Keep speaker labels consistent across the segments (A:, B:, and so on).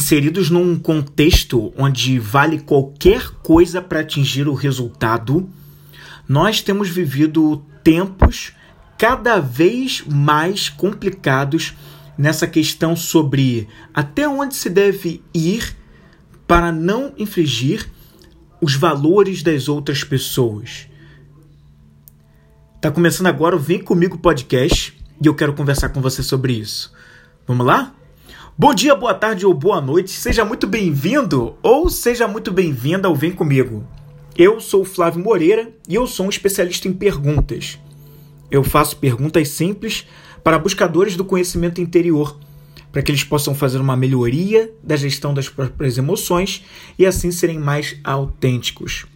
A: inseridos num contexto onde vale qualquer coisa para atingir o resultado, nós temos vivido tempos cada vez mais complicados nessa questão sobre até onde se deve ir para não infringir os valores das outras pessoas. Tá começando agora o Vem Comigo Podcast e eu quero conversar com você sobre isso. Vamos lá? Bom dia, boa tarde ou boa noite, seja muito bem-vindo ou seja muito bem-vinda ao Vem Comigo. Eu sou o Flávio Moreira e eu sou um especialista em perguntas. Eu faço perguntas simples para buscadores do conhecimento interior, para que eles possam fazer uma melhoria da gestão das próprias emoções e assim serem mais autênticos.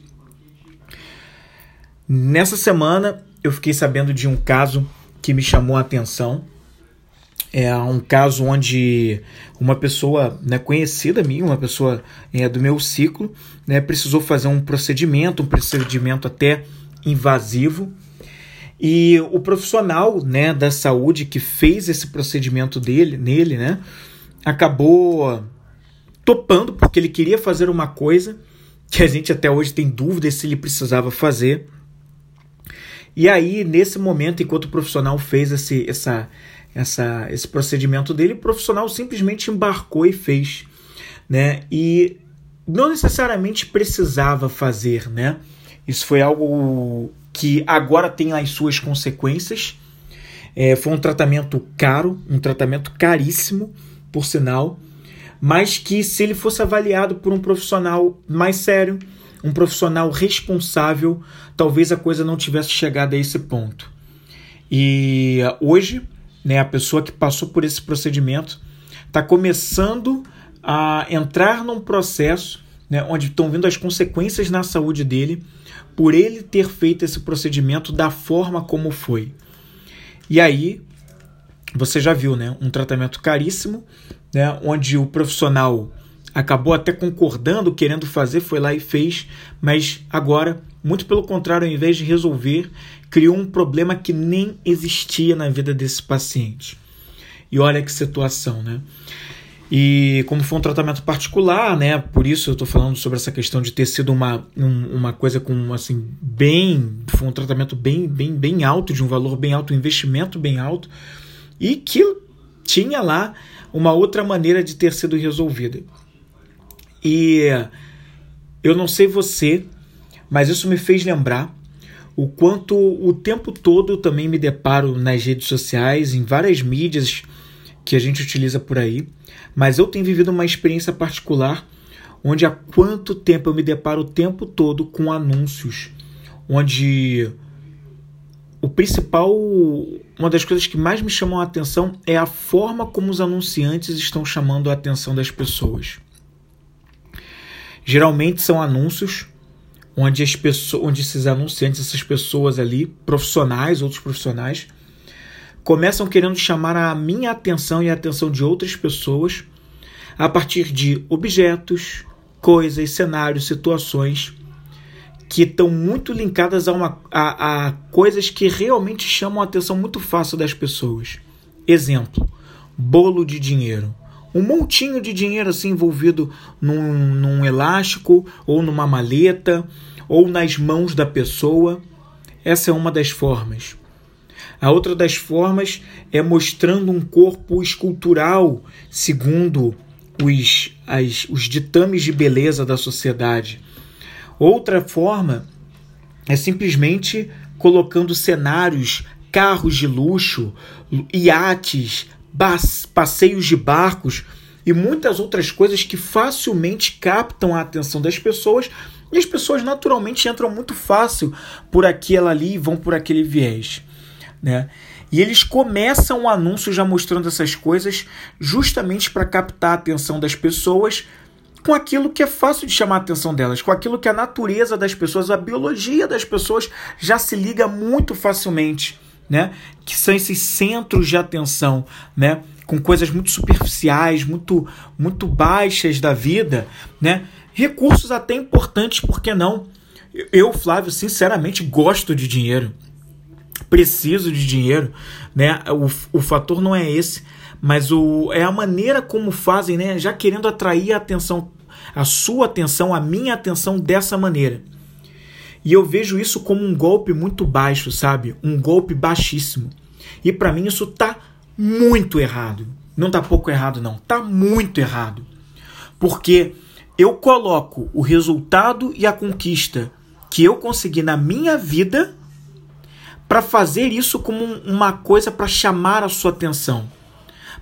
A: Nessa semana eu fiquei sabendo de um caso que me chamou a atenção é um caso onde uma pessoa né, conhecida minha, uma pessoa é, do meu ciclo, né, precisou fazer um procedimento, um procedimento até invasivo. E o profissional né, da saúde que fez esse procedimento dele, nele, né, acabou topando porque ele queria fazer uma coisa que a gente até hoje tem dúvida se ele precisava fazer. E aí, nesse momento, enquanto o profissional fez esse, essa, essa, esse procedimento dele, o profissional simplesmente embarcou e fez, né? E não necessariamente precisava fazer, né? Isso foi algo que agora tem as suas consequências. É, foi um tratamento caro, um tratamento caríssimo, por sinal, mas que se ele fosse avaliado por um profissional mais sério, um profissional responsável, talvez a coisa não tivesse chegado a esse ponto. E hoje né, a pessoa que passou por esse procedimento está começando a entrar num processo né, onde estão vindo as consequências na saúde dele por ele ter feito esse procedimento da forma como foi. E aí, você já viu, né, um tratamento caríssimo, né, onde o profissional acabou até concordando, querendo fazer, foi lá e fez, mas agora, muito pelo contrário, ao invés de resolver, criou um problema que nem existia na vida desse paciente. E olha que situação, né? E como foi um tratamento particular, né? Por isso eu estou falando sobre essa questão de ter sido uma, um, uma coisa com assim bem, foi um tratamento bem, bem, bem alto, de um valor bem alto, um investimento bem alto, e que tinha lá uma outra maneira de ter sido resolvida. E eu não sei você, mas isso me fez lembrar o quanto o tempo todo também me deparo nas redes sociais, em várias mídias que a gente utiliza por aí, mas eu tenho vivido uma experiência particular onde há quanto tempo eu me deparo o tempo todo com anúncios, onde o principal, uma das coisas que mais me chamam a atenção é a forma como os anunciantes estão chamando a atenção das pessoas. Geralmente são anúncios onde as pessoas, onde esses anunciantes, essas pessoas ali, profissionais, outros profissionais, começam querendo chamar a minha atenção e a atenção de outras pessoas a partir de objetos, coisas, cenários, situações que estão muito linkadas a, uma, a, a coisas que realmente chamam a atenção muito fácil das pessoas. Exemplo: bolo de dinheiro um montinho de dinheiro assim envolvido num, num elástico ou numa maleta ou nas mãos da pessoa. Essa é uma das formas. A outra das formas é mostrando um corpo escultural segundo os, as, os ditames de beleza da sociedade. Outra forma é simplesmente colocando cenários, carros de luxo, iates, passeios de barcos e muitas outras coisas que facilmente captam a atenção das pessoas e as pessoas naturalmente entram muito fácil por aquela ali e vão por aquele viés, né? E eles começam o anúncio já mostrando essas coisas justamente para captar a atenção das pessoas com aquilo que é fácil de chamar a atenção delas, com aquilo que a natureza das pessoas, a biologia das pessoas já se liga muito facilmente né? Que são esses centros de atenção, né? Com coisas muito superficiais, muito, muito baixas da vida, né? Recursos até importantes, por que não? Eu, Flávio, sinceramente gosto de dinheiro. Preciso de dinheiro, né? O, o fator não é esse, mas o, é a maneira como fazem, né? Já querendo atrair a atenção, a sua atenção, a minha atenção dessa maneira. E eu vejo isso como um golpe muito baixo, sabe? Um golpe baixíssimo. E para mim isso tá muito errado. Não tá pouco errado não, tá muito errado. Porque eu coloco o resultado e a conquista que eu consegui na minha vida para fazer isso como uma coisa para chamar a sua atenção,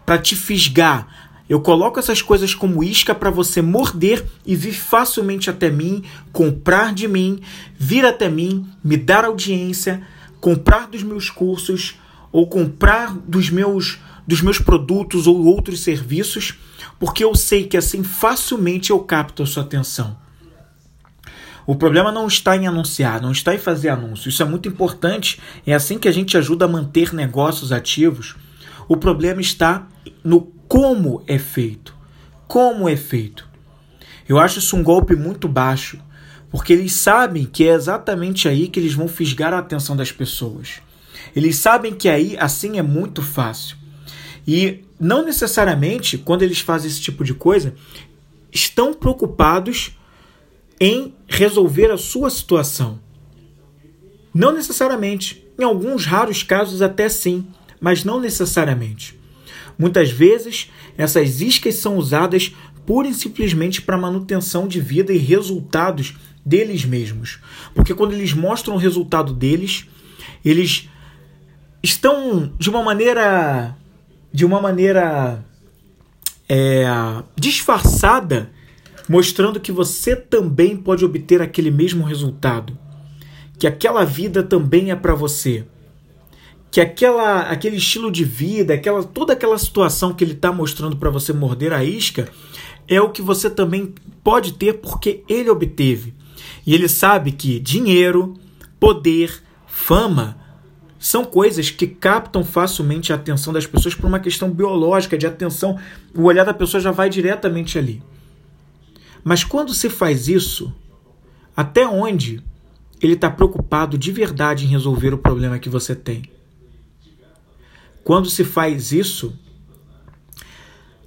A: para te fisgar. Eu coloco essas coisas como isca para você morder e vir facilmente até mim, comprar de mim, vir até mim, me dar audiência, comprar dos meus cursos ou comprar dos meus dos meus produtos ou outros serviços, porque eu sei que assim facilmente eu capto a sua atenção. O problema não está em anunciar, não está em fazer anúncio. Isso é muito importante. É assim que a gente ajuda a manter negócios ativos. O problema está no como é feito. Como é feito. Eu acho isso um golpe muito baixo, porque eles sabem que é exatamente aí que eles vão fisgar a atenção das pessoas. Eles sabem que aí assim é muito fácil. E não necessariamente, quando eles fazem esse tipo de coisa, estão preocupados em resolver a sua situação. Não necessariamente. Em alguns raros casos, até sim, mas não necessariamente. Muitas vezes, essas iscas são usadas pura e simplesmente para manutenção de vida e resultados deles mesmos. Porque quando eles mostram o resultado deles, eles estão de uma maneira de uma maneira é, disfarçada mostrando que você também pode obter aquele mesmo resultado, que aquela vida também é para você, que aquela, aquele estilo de vida, aquela toda aquela situação que ele está mostrando para você morder a isca é o que você também pode ter porque ele obteve. E ele sabe que dinheiro, poder, fama são coisas que captam facilmente a atenção das pessoas por uma questão biológica de atenção. O olhar da pessoa já vai diretamente ali. Mas quando se faz isso, até onde ele está preocupado de verdade em resolver o problema que você tem? Quando se faz isso,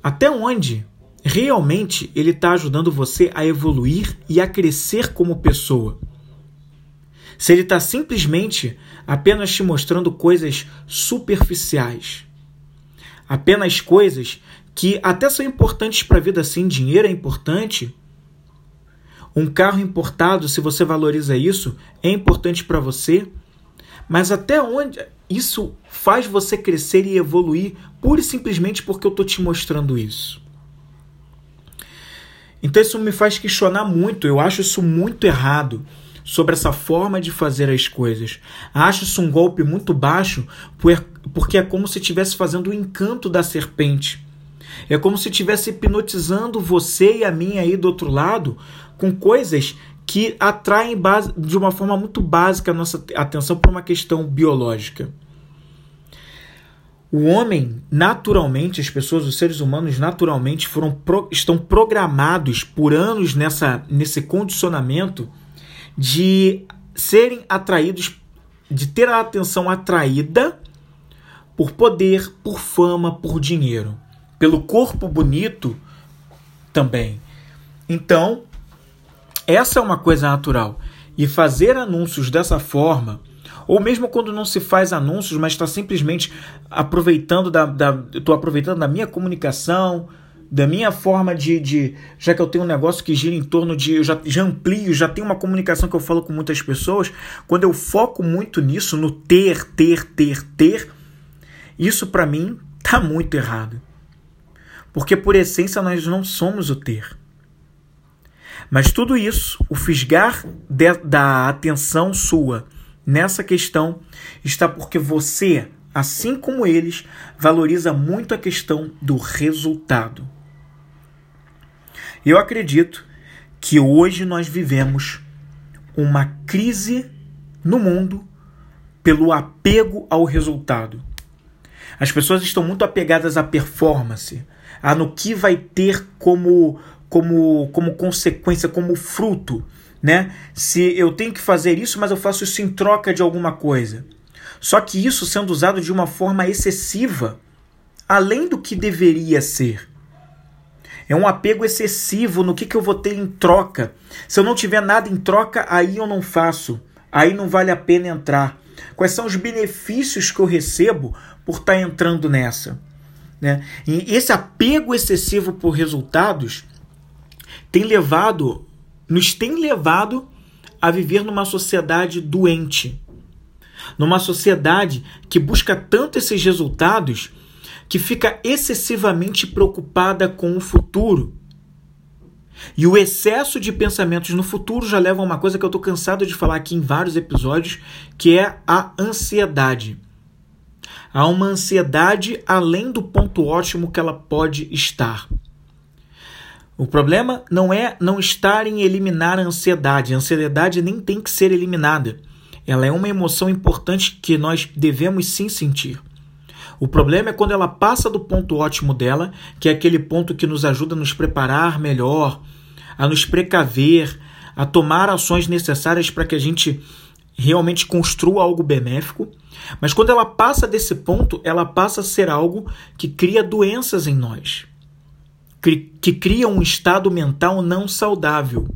A: até onde realmente ele está ajudando você a evoluir e a crescer como pessoa? Se ele está simplesmente apenas te mostrando coisas superficiais, apenas coisas que até são importantes para a vida, sim, dinheiro é importante, um carro importado, se você valoriza isso, é importante para você, mas até onde isso faz você crescer e evoluir pura e simplesmente porque eu estou te mostrando isso? Então isso me faz questionar muito, eu acho isso muito errado sobre essa forma de fazer as coisas. Acho isso um golpe muito baixo, porque é como se estivesse fazendo o encanto da serpente. É como se estivesse hipnotizando você e a mim aí do outro lado com coisas que atraem base, de uma forma muito básica a nossa atenção para uma questão biológica. O homem, naturalmente, as pessoas, os seres humanos, naturalmente foram pro, estão programados por anos nessa, nesse condicionamento de serem atraídos, de ter a atenção atraída por poder, por fama, por dinheiro, pelo corpo bonito também. Então, essa é uma coisa natural. E fazer anúncios dessa forma, ou mesmo quando não se faz anúncios, mas está simplesmente aproveitando da, da estou aproveitando da minha comunicação, da minha forma de, de, já que eu tenho um negócio que gira em torno de, eu já, já amplio, já tenho uma comunicação que eu falo com muitas pessoas, quando eu foco muito nisso, no ter, ter, ter, ter, isso para mim tá muito errado. Porque por essência nós não somos o ter. Mas tudo isso, o fisgar de, da atenção sua nessa questão, está porque você, assim como eles, valoriza muito a questão do resultado. Eu acredito que hoje nós vivemos uma crise no mundo pelo apego ao resultado. As pessoas estão muito apegadas à performance, a no que vai ter como como, como consequência, como fruto, né? Se eu tenho que fazer isso, mas eu faço isso em troca de alguma coisa. Só que isso sendo usado de uma forma excessiva, além do que deveria ser. É um apego excessivo no que, que eu vou ter em troca. Se eu não tiver nada em troca, aí eu não faço. Aí não vale a pena entrar. Quais são os benefícios que eu recebo por estar tá entrando nessa? Né? E esse apego excessivo por resultados tem levado, nos tem levado a viver numa sociedade doente. Numa sociedade que busca tanto esses resultados que fica excessivamente preocupada com o futuro. E o excesso de pensamentos no futuro já leva a uma coisa que eu estou cansado de falar aqui em vários episódios, que é a ansiedade. Há uma ansiedade além do ponto ótimo que ela pode estar. O problema não é não estar em eliminar a ansiedade. A ansiedade nem tem que ser eliminada. Ela é uma emoção importante que nós devemos sim sentir. O problema é quando ela passa do ponto ótimo dela, que é aquele ponto que nos ajuda a nos preparar melhor, a nos precaver, a tomar ações necessárias para que a gente realmente construa algo benéfico. Mas quando ela passa desse ponto, ela passa a ser algo que cria doenças em nós, que cria um estado mental não saudável,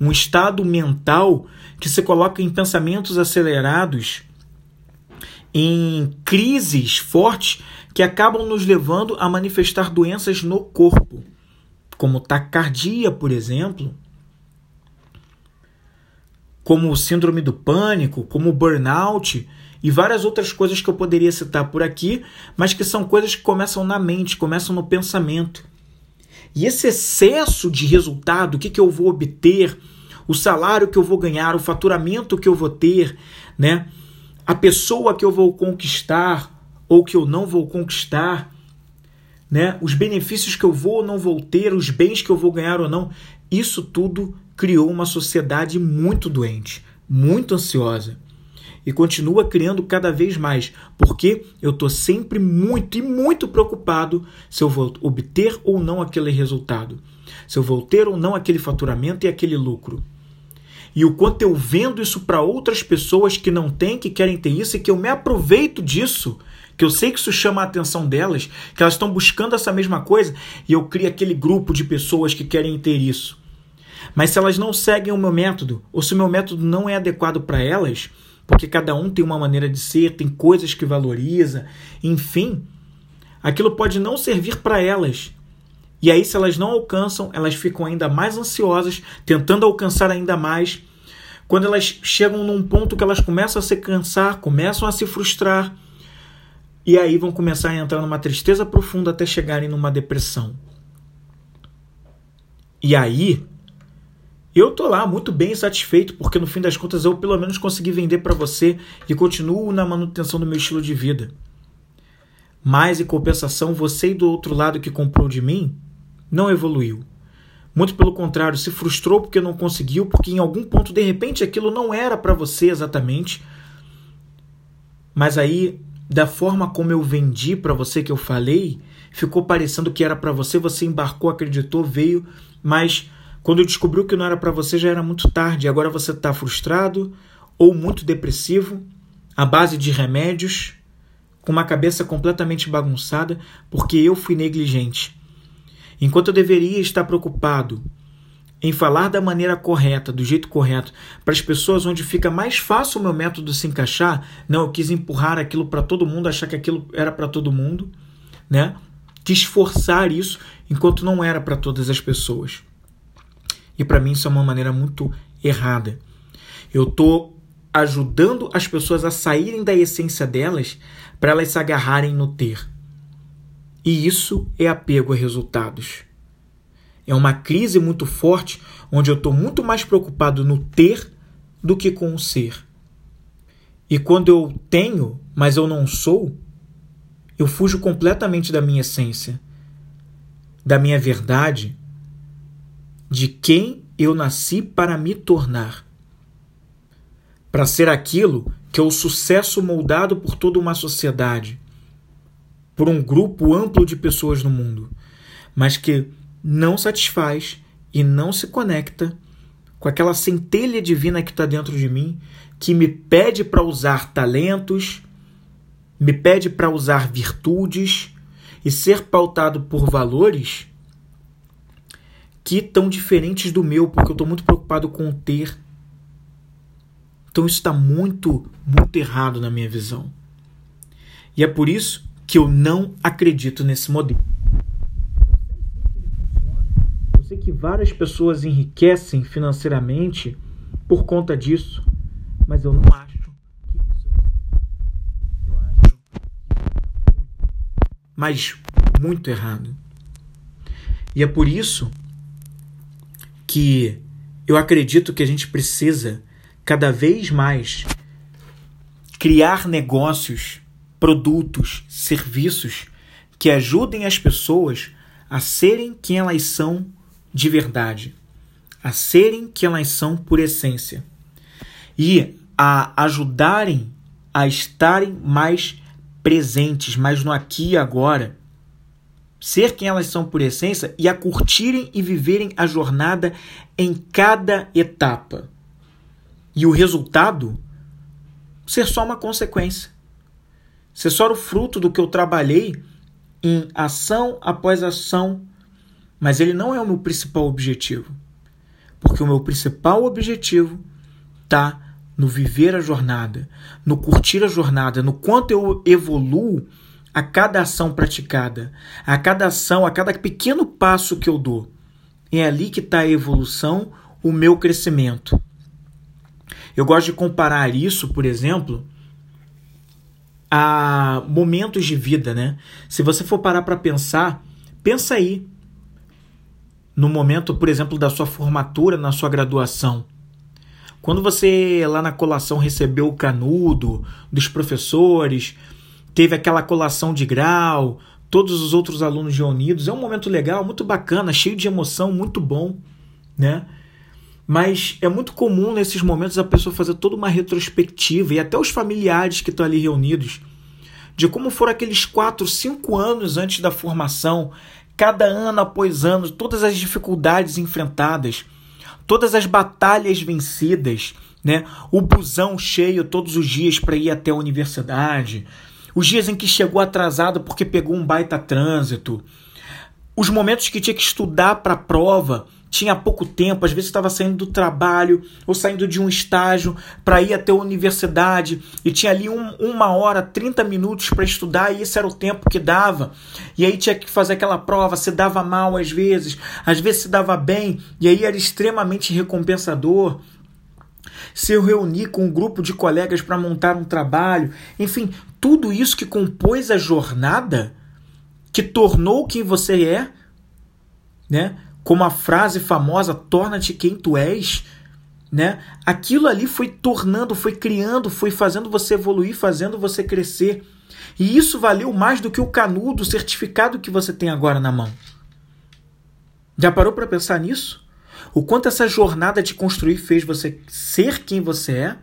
A: um estado mental que se coloca em pensamentos acelerados em crises fortes que acabam nos levando a manifestar doenças no corpo, como taquicardia, por exemplo, como síndrome do pânico, como burnout e várias outras coisas que eu poderia citar por aqui, mas que são coisas que começam na mente, começam no pensamento. E esse excesso de resultado, o que, que eu vou obter, o salário que eu vou ganhar, o faturamento que eu vou ter, né? a pessoa que eu vou conquistar ou que eu não vou conquistar, né? Os benefícios que eu vou ou não vou ter, os bens que eu vou ganhar ou não, isso tudo criou uma sociedade muito doente, muito ansiosa. E continua criando cada vez mais, porque eu estou sempre muito e muito preocupado se eu vou obter ou não aquele resultado, se eu vou ter ou não aquele faturamento e aquele lucro e o quanto eu vendo isso para outras pessoas que não têm, que querem ter isso e que eu me aproveito disso, que eu sei que isso chama a atenção delas, que elas estão buscando essa mesma coisa e eu crio aquele grupo de pessoas que querem ter isso. Mas se elas não seguem o meu método, ou se o meu método não é adequado para elas, porque cada um tem uma maneira de ser, tem coisas que valoriza, enfim, aquilo pode não servir para elas. E aí, se elas não alcançam, elas ficam ainda mais ansiosas, tentando alcançar ainda mais. Quando elas chegam num ponto que elas começam a se cansar, começam a se frustrar, e aí vão começar a entrar numa tristeza profunda até chegarem numa depressão. E aí, eu tô lá muito bem satisfeito, porque no fim das contas eu pelo menos consegui vender para você e continuo na manutenção do meu estilo de vida. Mas em compensação, você do outro lado que comprou de mim, não evoluiu. Muito pelo contrário, se frustrou porque não conseguiu, porque em algum ponto de repente aquilo não era para você exatamente. Mas aí, da forma como eu vendi para você que eu falei, ficou parecendo que era para você, você embarcou, acreditou, veio, mas quando descobriu que não era para você já era muito tarde. Agora você está frustrado ou muito depressivo, à base de remédios, com uma cabeça completamente bagunçada, porque eu fui negligente. Enquanto eu deveria estar preocupado em falar da maneira correta, do jeito correto, para as pessoas onde fica mais fácil o meu método se encaixar, não, eu quis empurrar aquilo para todo mundo, achar que aquilo era para todo mundo, né? Quis forçar isso enquanto não era para todas as pessoas. E para mim isso é uma maneira muito errada. Eu estou ajudando as pessoas a saírem da essência delas para elas se agarrarem no ter. E isso é apego a resultados. É uma crise muito forte onde eu estou muito mais preocupado no ter do que com o ser. E quando eu tenho, mas eu não sou, eu fujo completamente da minha essência, da minha verdade, de quem eu nasci para me tornar. Para ser aquilo que é o sucesso moldado por toda uma sociedade por um grupo amplo de pessoas no mundo, mas que não satisfaz e não se conecta com aquela centelha divina que está dentro de mim, que me pede para usar talentos, me pede para usar virtudes e ser pautado por valores que estão diferentes do meu, porque eu estou muito preocupado com o ter. Então isso está muito, muito errado na minha visão. E é por isso que eu não acredito nesse modelo. Eu sei que várias pessoas enriquecem financeiramente por conta disso, mas eu não acho que isso é eu acho que mas muito errado. E é por isso que eu acredito que a gente precisa cada vez mais criar negócios, produtos, serviços que ajudem as pessoas a serem quem elas são de verdade, a serem quem elas são por essência e a ajudarem a estarem mais presentes, mais no aqui e agora, ser quem elas são por essência e a curtirem e viverem a jornada em cada etapa. E o resultado ser só uma consequência. Ser só o fruto do que eu trabalhei em ação após ação, mas ele não é o meu principal objetivo. Porque o meu principal objetivo está no viver a jornada, no curtir a jornada, no quanto eu evoluo a cada ação praticada, a cada ação, a cada pequeno passo que eu dou. É ali que está a evolução, o meu crescimento. Eu gosto de comparar isso, por exemplo, a momentos de vida, né? Se você for parar para pensar, pensa aí no momento, por exemplo, da sua formatura, na sua graduação. Quando você lá na colação recebeu o canudo dos professores, teve aquela colação de grau, todos os outros alunos reunidos, é um momento legal, muito bacana, cheio de emoção, muito bom, né? Mas é muito comum nesses momentos a pessoa fazer toda uma retrospectiva e até os familiares que estão ali reunidos de como foram aqueles quatro, cinco anos antes da formação, cada ano após ano, todas as dificuldades enfrentadas, todas as batalhas vencidas, né? O busão cheio todos os dias para ir até a universidade, os dias em que chegou atrasado porque pegou um baita trânsito, os momentos que tinha que estudar para a prova tinha pouco tempo, às vezes estava saindo do trabalho ou saindo de um estágio para ir até a universidade e tinha ali um, uma hora, 30 minutos para estudar e esse era o tempo que dava. E aí tinha que fazer aquela prova, se dava mal às vezes, às vezes se dava bem e aí era extremamente recompensador. Se eu reunir com um grupo de colegas para montar um trabalho, enfim, tudo isso que compôs a jornada que tornou quem você é, né? como a frase famosa torna-te quem tu és, né? Aquilo ali foi tornando, foi criando, foi fazendo você evoluir, fazendo você crescer. E isso valeu mais do que o canudo, o certificado que você tem agora na mão. Já parou para pensar nisso? O quanto essa jornada de construir fez você ser quem você é?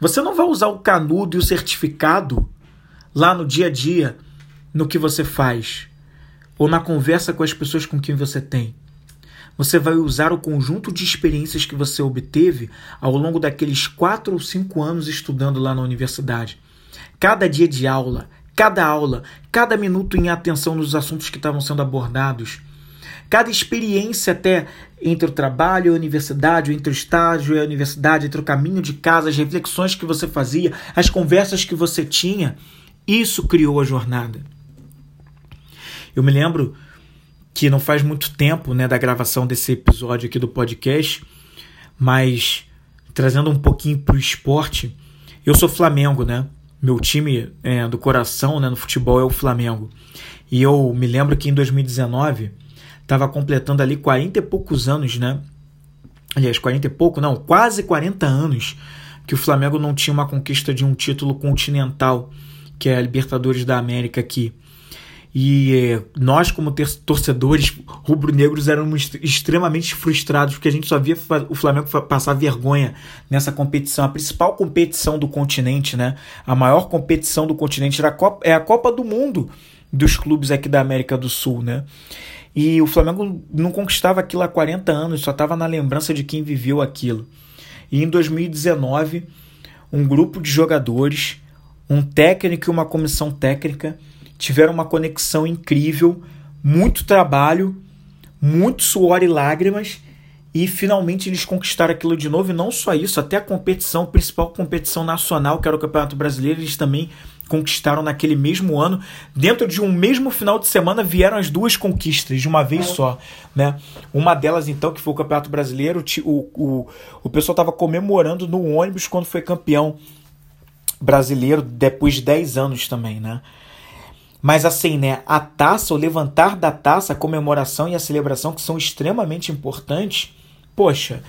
A: Você não vai usar o canudo e o certificado lá no dia a dia, no que você faz ou na conversa com as pessoas com quem você tem. Você vai usar o conjunto de experiências que você obteve ao longo daqueles quatro ou cinco anos estudando lá na universidade. Cada dia de aula, cada aula, cada minuto em atenção nos assuntos que estavam sendo abordados, cada experiência até entre o trabalho e a universidade, entre o estágio e a universidade, entre o caminho de casa, as reflexões que você fazia, as conversas que você tinha, isso criou a jornada. Eu me lembro que não faz muito tempo né, da gravação desse episódio aqui do podcast, mas trazendo um pouquinho para o esporte, eu sou Flamengo, né? Meu time é, do coração né, no futebol é o Flamengo. E eu me lembro que em 2019 estava completando ali 40 e poucos anos, né? Aliás, 40 e pouco, não, quase 40 anos que o Flamengo não tinha uma conquista de um título continental, que é a Libertadores da América aqui. E eh, nós, como torcedores rubro-negros, éramos extremamente frustrados porque a gente só via o Flamengo passar vergonha nessa competição. A principal competição do continente, né? A maior competição do continente era a Copa, é a Copa do Mundo dos clubes aqui da América do Sul, né? E o Flamengo não conquistava aquilo há 40 anos, só estava na lembrança de quem viveu aquilo. E em 2019, um grupo de jogadores, um técnico e uma comissão técnica tiveram uma conexão incrível, muito trabalho, muito suor e lágrimas e finalmente eles conquistaram aquilo de novo. E não só isso, até a competição, principal competição nacional, que era o Campeonato Brasileiro, eles também conquistaram naquele mesmo ano. Dentro de um mesmo final de semana vieram as duas conquistas de uma vez só. Né? Uma delas, então, que foi o Campeonato Brasileiro, o, o, o pessoal estava comemorando no ônibus quando foi campeão brasileiro, depois de 10 anos também, né? Mas assim, né, a taça, o levantar da taça, a comemoração e a celebração que são extremamente importantes, poxa,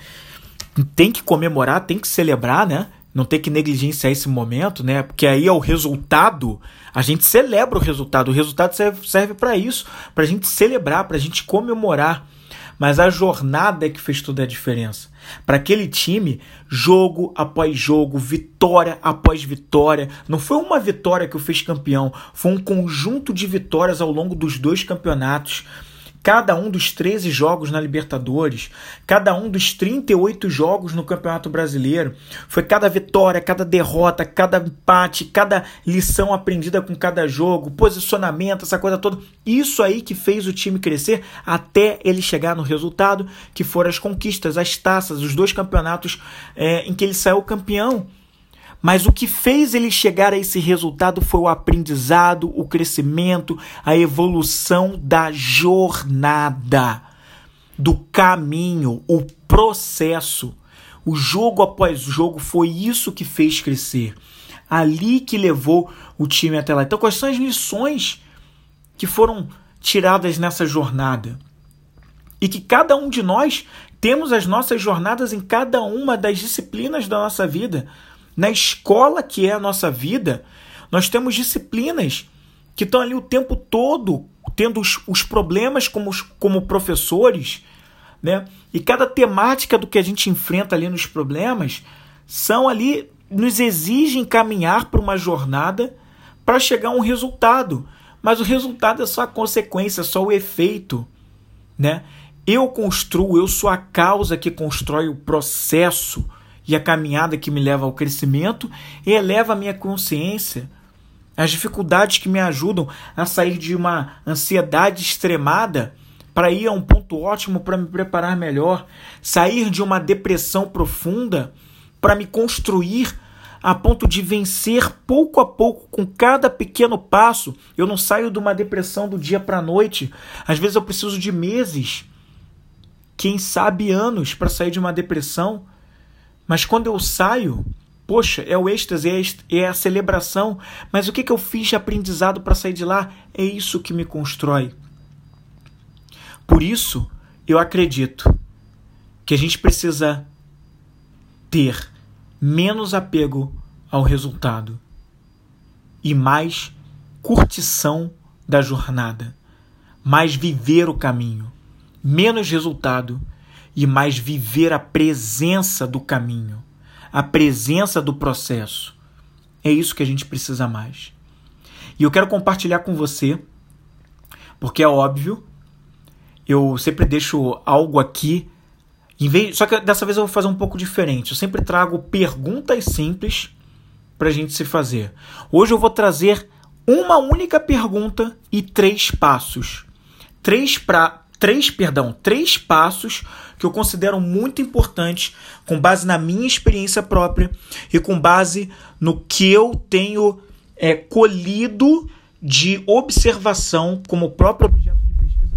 A: tem que comemorar, tem que celebrar, né? Não tem que negligenciar esse momento, né? Porque aí é o resultado, a gente celebra o resultado. O resultado serve, serve para isso, para a gente celebrar, para a gente comemorar. Mas a jornada é que fez toda a diferença. Para aquele time, jogo após jogo, vitória após vitória. Não foi uma vitória que o fez campeão, foi um conjunto de vitórias ao longo dos dois campeonatos cada um dos 13 jogos na Libertadores, cada um dos 38 jogos no Campeonato Brasileiro. Foi cada vitória, cada derrota, cada empate, cada lição aprendida com cada jogo, posicionamento, essa coisa toda. Isso aí que fez o time crescer até ele chegar no resultado, que foram as conquistas, as taças, os dois campeonatos é, em que ele saiu campeão. Mas o que fez ele chegar a esse resultado foi o aprendizado, o crescimento, a evolução da jornada, do caminho, o processo. O jogo após jogo foi isso que fez crescer. Ali que levou o time até lá. Então, quais são as lições que foram tiradas nessa jornada? E que cada um de nós temos as nossas jornadas em cada uma das disciplinas da nossa vida. Na escola que é a nossa vida, nós temos disciplinas que estão ali o tempo todo tendo os, os problemas como, como professores, né? E cada temática do que a gente enfrenta ali nos problemas são ali nos exigem caminhar para uma jornada para chegar a um resultado. Mas o resultado é só a consequência, só o efeito, né? Eu construo, eu sou a causa que constrói o processo e a caminhada que me leva ao crescimento eleva a minha consciência. As dificuldades que me ajudam a sair de uma ansiedade extremada para ir a um ponto ótimo para me preparar melhor, sair de uma depressão profunda para me construir a ponto de vencer pouco a pouco com cada pequeno passo. Eu não saio de uma depressão do dia para a noite. Às vezes eu preciso de meses, quem sabe anos para sair de uma depressão. Mas quando eu saio, poxa, é o êxtase, é, é a celebração. Mas o que, que eu fiz de aprendizado para sair de lá? É isso que me constrói. Por isso, eu acredito que a gente precisa ter menos apego ao resultado e mais curtição da jornada, mais viver o caminho, menos resultado e mais viver a presença do caminho, a presença do processo. É isso que a gente precisa mais. E eu quero compartilhar com você, porque é óbvio, eu sempre deixo algo aqui. Vez, só que dessa vez eu vou fazer um pouco diferente. Eu sempre trago perguntas simples para a gente se fazer. Hoje eu vou trazer uma única pergunta e três passos. Três, pra, três, perdão, três passos que eu considero muito importantes, com base na minha experiência própria e com base no que eu tenho é, colhido de observação como próprio objeto de pesquisa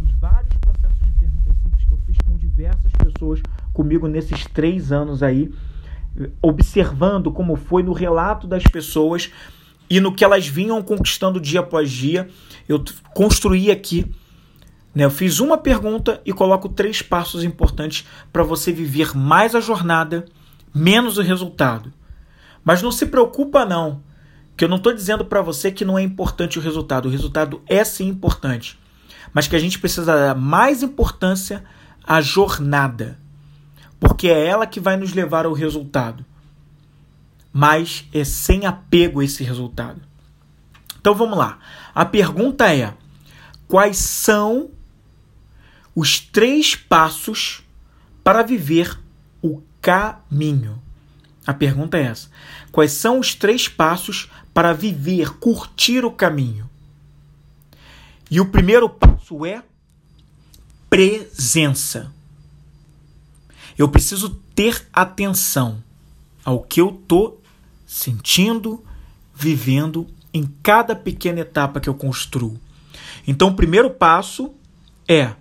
A: nos vários processos de perguntas simples que eu fiz com diversas pessoas comigo nesses três anos aí, observando como foi no relato das pessoas e no que elas vinham conquistando dia após dia. Eu construí aqui? Eu fiz uma pergunta e coloco três passos importantes para você viver mais a jornada, menos o resultado. Mas não se preocupa não, que eu não estou dizendo para você que não é importante o resultado. O resultado é sim importante, mas que a gente precisa dar mais importância à jornada, porque é ela que vai nos levar ao resultado. Mas é sem apego a esse resultado. Então vamos lá. A pergunta é: quais são os três passos para viver o caminho. A pergunta é essa: quais são os três passos para viver, curtir o caminho? E o primeiro passo é presença. Eu preciso ter atenção ao que eu estou sentindo, vivendo em cada pequena etapa que eu construo. Então, o primeiro passo é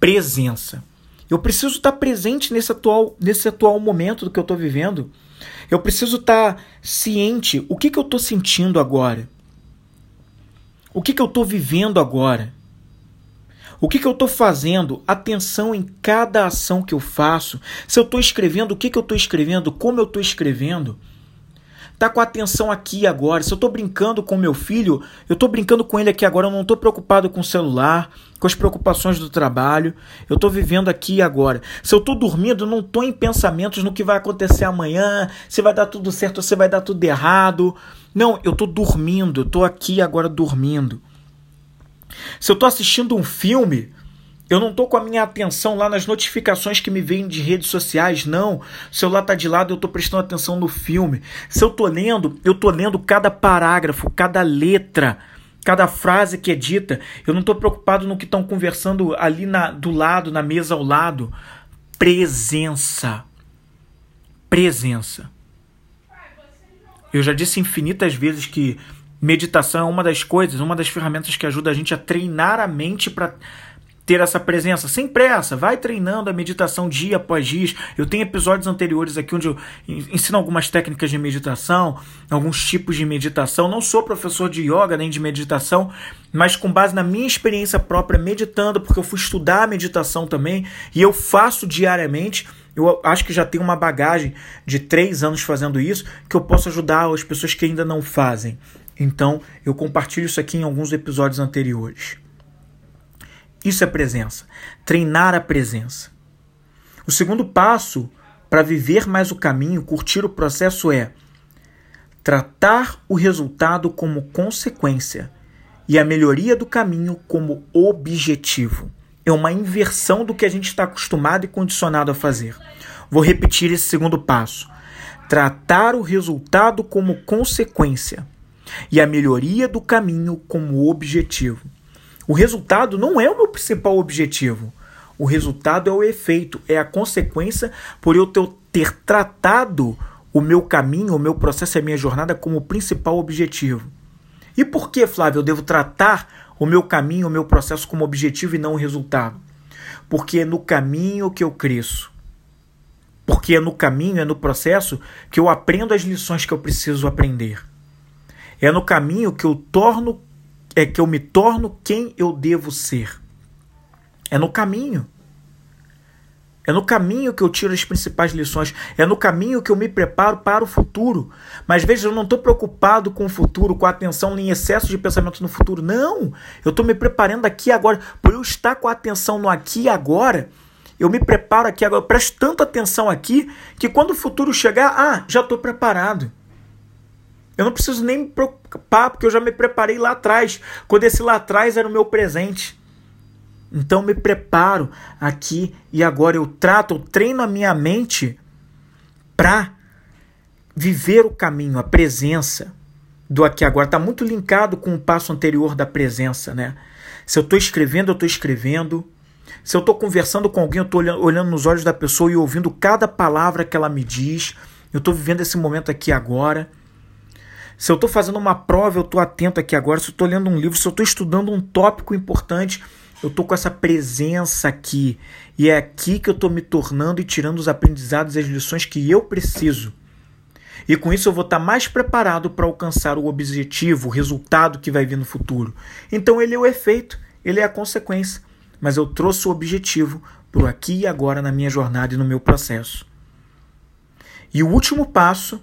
A: presença. Eu preciso estar presente nesse atual, nesse atual momento do que eu estou vivendo. Eu preciso estar ciente o que, que eu estou sentindo agora. O que, que eu estou vivendo agora. O que, que eu estou fazendo? Atenção em cada ação que eu faço. Se eu estou escrevendo, o que, que eu estou escrevendo? Como eu estou escrevendo? Tá com a atenção aqui agora. Se eu estou brincando com meu filho, eu estou brincando com ele aqui agora. Eu não estou preocupado com o celular, com as preocupações do trabalho. Eu estou vivendo aqui agora. Se eu estou dormindo, eu não estou em pensamentos no que vai acontecer amanhã, se vai dar tudo certo ou se vai dar tudo errado. Não, eu estou dormindo. Eu estou aqui agora dormindo. Se eu estou assistindo um filme, eu não estou com a minha atenção lá nas notificações que me vêm de redes sociais, não. O celular está de lado, eu estou prestando atenção no filme. Se eu estou lendo, eu estou lendo cada parágrafo, cada letra, cada frase que é dita. Eu não estou preocupado no que estão conversando ali na, do lado, na mesa ao lado. Presença. Presença. Eu já disse infinitas vezes que meditação é uma das coisas, uma das ferramentas que ajuda a gente a treinar a mente para ter essa presença sem pressa, vai treinando a meditação dia após dia. Eu tenho episódios anteriores aqui onde eu ensino algumas técnicas de meditação, alguns tipos de meditação. Não sou professor de yoga nem de meditação, mas com base na minha experiência própria meditando, porque eu fui estudar a meditação também e eu faço diariamente. Eu acho que já tenho uma bagagem de três anos fazendo isso que eu posso ajudar as pessoas que ainda não fazem. Então, eu compartilho isso aqui em alguns episódios anteriores. Isso é presença. Treinar a presença. O segundo passo para viver mais o caminho, curtir o processo é tratar o resultado como consequência e a melhoria do caminho como objetivo. É uma inversão do que a gente está acostumado e condicionado a fazer. Vou repetir esse segundo passo. Tratar o resultado como consequência e a melhoria do caminho como objetivo. O resultado não é o meu principal objetivo. O resultado é o efeito, é a consequência por eu ter, tratado o meu caminho, o meu processo e a minha jornada como principal objetivo. E por que, Flávio, eu devo tratar o meu caminho, o meu processo como objetivo e não o resultado? Porque é no caminho que eu cresço. Porque é no caminho, é no processo que eu aprendo as lições que eu preciso aprender. É no caminho que eu torno é que eu me torno quem eu devo ser. É no caminho. É no caminho que eu tiro as principais lições. É no caminho que eu me preparo para o futuro. Mas veja, eu não estou preocupado com o futuro, com a atenção em excesso de pensamento no futuro. Não! Eu estou me preparando aqui agora. Por eu estar com a atenção no aqui e agora, eu me preparo aqui agora. Eu presto tanta atenção aqui que quando o futuro chegar, ah, já estou preparado. Eu não preciso nem me preocupar, porque eu já me preparei lá atrás, quando esse lá atrás era o meu presente. Então me preparo aqui e agora eu trato, eu treino a minha mente para viver o caminho, a presença do aqui agora. Está muito linkado com o passo anterior da presença, né? Se eu estou escrevendo, eu estou escrevendo. Se eu estou conversando com alguém, eu estou olhando, olhando nos olhos da pessoa e ouvindo cada palavra que ela me diz. Eu estou vivendo esse momento aqui agora. Se eu estou fazendo uma prova, eu estou atento aqui agora. Se eu estou lendo um livro, se eu estou estudando um tópico importante, eu estou com essa presença aqui. E é aqui que eu estou me tornando e tirando os aprendizados e as lições que eu preciso. E com isso eu vou estar tá mais preparado para alcançar o objetivo, o resultado que vai vir no futuro. Então ele é o efeito, ele é a consequência. Mas eu trouxe o objetivo para o aqui e agora na minha jornada e no meu processo. E o último passo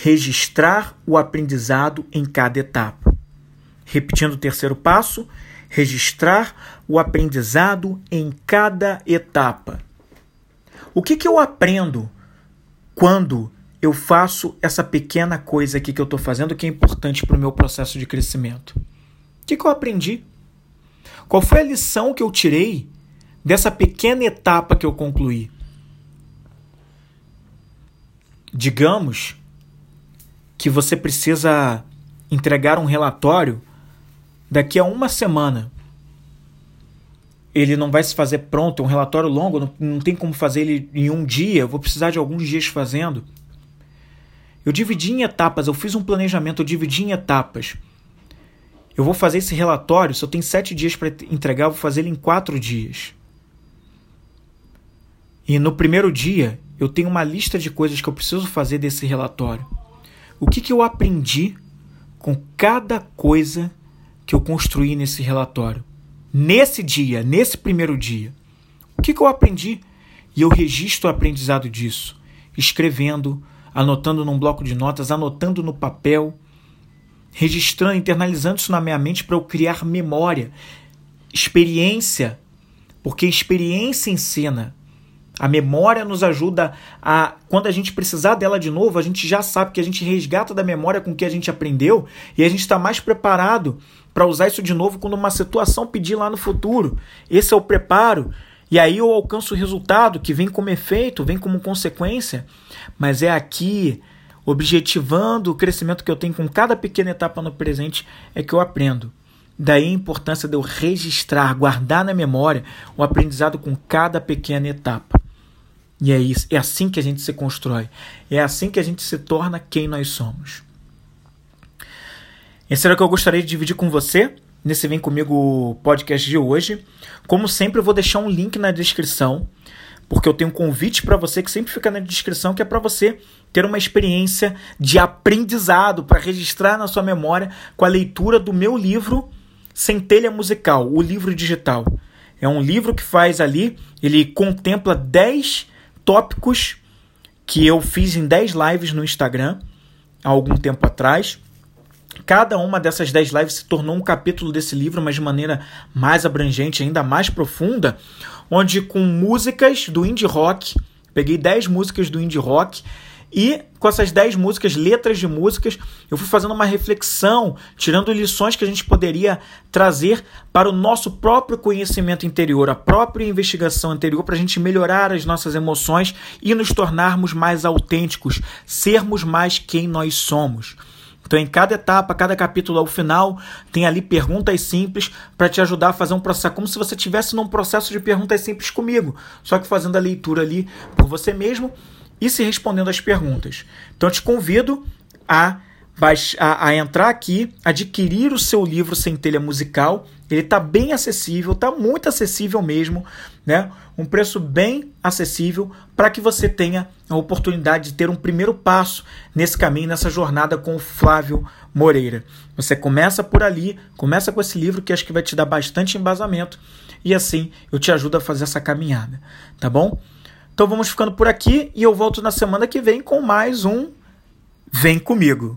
A: registrar o aprendizado em cada etapa. Repetindo o terceiro passo, registrar o aprendizado em cada etapa. O que, que eu aprendo quando eu faço essa pequena coisa aqui que eu estou fazendo que é importante para o meu processo de crescimento? O que, que eu aprendi? Qual foi a lição que eu tirei dessa pequena etapa que eu concluí? Digamos que você precisa entregar um relatório daqui a uma semana ele não vai se fazer pronto, é um relatório longo, não, não tem como fazer ele em um dia, eu vou precisar de alguns dias fazendo. Eu dividi em etapas, eu fiz um planejamento, eu dividi em etapas. Eu vou fazer esse relatório, se eu tenho sete dias para entregar, eu vou fazer ele em quatro dias. E no primeiro dia, eu tenho uma lista de coisas que eu preciso fazer desse relatório. O que, que eu aprendi com cada coisa que eu construí nesse relatório? Nesse dia, nesse primeiro dia. O que, que eu aprendi? E eu registro o aprendizado disso, escrevendo, anotando num bloco de notas, anotando no papel, registrando, internalizando isso na minha mente para eu criar memória, experiência, porque experiência ensina. A memória nos ajuda a, quando a gente precisar dela de novo, a gente já sabe que a gente resgata da memória com o que a gente aprendeu e a gente está mais preparado para usar isso de novo quando uma situação pedir lá no futuro. Esse é o preparo. E aí eu alcanço o resultado que vem como efeito, vem como consequência, mas é aqui, objetivando o crescimento que eu tenho com cada pequena etapa no presente, é que eu aprendo. Daí a importância de eu registrar, guardar na memória o aprendizado com cada pequena etapa. E é isso, é assim que a gente se constrói. É assim que a gente se torna quem nós somos. Esse era o que eu gostaria de dividir com você nesse Vem Comigo podcast de hoje. Como sempre, eu vou deixar um link na descrição, porque eu tenho um convite para você que sempre fica na descrição, que é para você ter uma experiência de aprendizado para registrar na sua memória com a leitura do meu livro Centelha Musical, o livro digital. É um livro que faz ali, ele contempla 10 tópicos que eu fiz em 10 lives no Instagram há algum tempo atrás. Cada uma dessas 10 lives se tornou um capítulo desse livro, mas de maneira mais abrangente, ainda mais profunda, onde com músicas do indie rock, peguei 10 músicas do indie rock e com essas 10 músicas, letras de músicas, eu fui fazendo uma reflexão, tirando lições que a gente poderia trazer para o nosso próprio conhecimento interior, a própria investigação interior, para a gente melhorar as nossas emoções e nos tornarmos mais autênticos, sermos mais quem nós somos. Então, em cada etapa, cada capítulo ao final, tem ali perguntas simples para te ajudar a fazer um processo, como se você estivesse num processo de perguntas simples comigo, só que fazendo a leitura ali por você mesmo e se respondendo às perguntas. Então, te convido a, a, a entrar aqui, adquirir o seu livro Centelha Musical. Ele está bem acessível, está muito acessível mesmo, né? Um preço bem acessível para que você tenha a oportunidade de ter um primeiro passo nesse caminho, nessa jornada com o Flávio Moreira. Você começa por ali, começa com esse livro que acho que vai te dar bastante embasamento e assim eu te ajudo a fazer essa caminhada, tá bom? Então vamos ficando por aqui e eu volto na semana que vem com mais um Vem comigo.